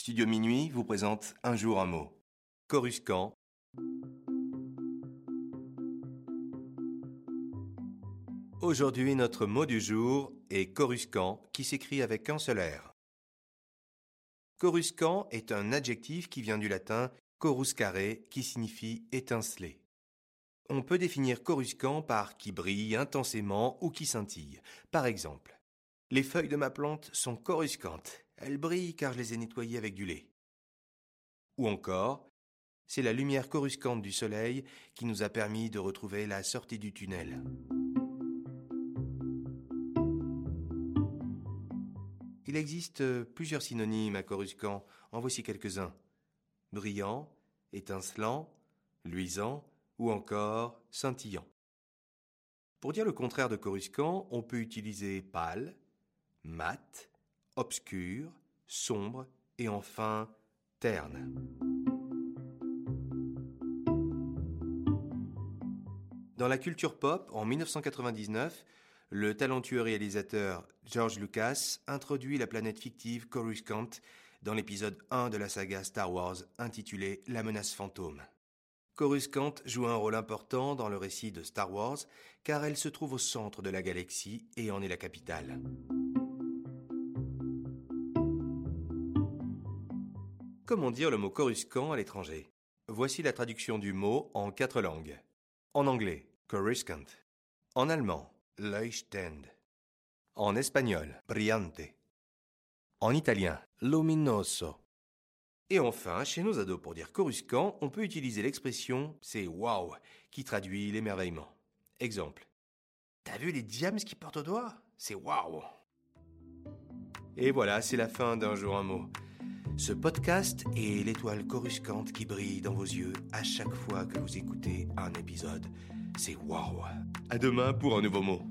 Studio Minuit vous présente Un jour un mot. Coruscant. Aujourd'hui, notre mot du jour est coruscant qui s'écrit avec un seul R. Coruscant est un adjectif qui vient du latin coruscare qui signifie étinceler. On peut définir coruscant par qui brille intensément ou qui scintille. Par exemple, les feuilles de ma plante sont coruscantes. Elles brillent car je les ai nettoyées avec du lait. Ou encore, c'est la lumière coruscante du soleil qui nous a permis de retrouver la sortie du tunnel. Il existe plusieurs synonymes à coruscant, en voici quelques-uns. Brillant, étincelant, luisant ou encore scintillant. Pour dire le contraire de coruscant, on peut utiliser pâle, mat, obscur, sombre et enfin terne. Dans la culture pop, en 1999, le talentueux réalisateur George Lucas introduit la planète fictive Coruscant dans l'épisode 1 de la saga Star Wars intitulé La menace fantôme. Coruscant joue un rôle important dans le récit de Star Wars car elle se trouve au centre de la galaxie et en est la capitale. Comment dire le mot coruscant à l'étranger? Voici la traduction du mot en quatre langues. En anglais, coruscant. En allemand, leuchtend. En espagnol, brillante. En italien, luminoso. Et enfin, chez nos ados, pour dire coruscant, on peut utiliser l'expression c'est wow, qui traduit l'émerveillement. Exemple. T'as vu les diams qui portent au doigt? C'est wow. Et voilà, c'est la fin d'un jour un mot. Ce podcast est l'étoile coruscante qui brille dans vos yeux à chaque fois que vous écoutez un épisode. C'est waouh. À demain pour un nouveau mot.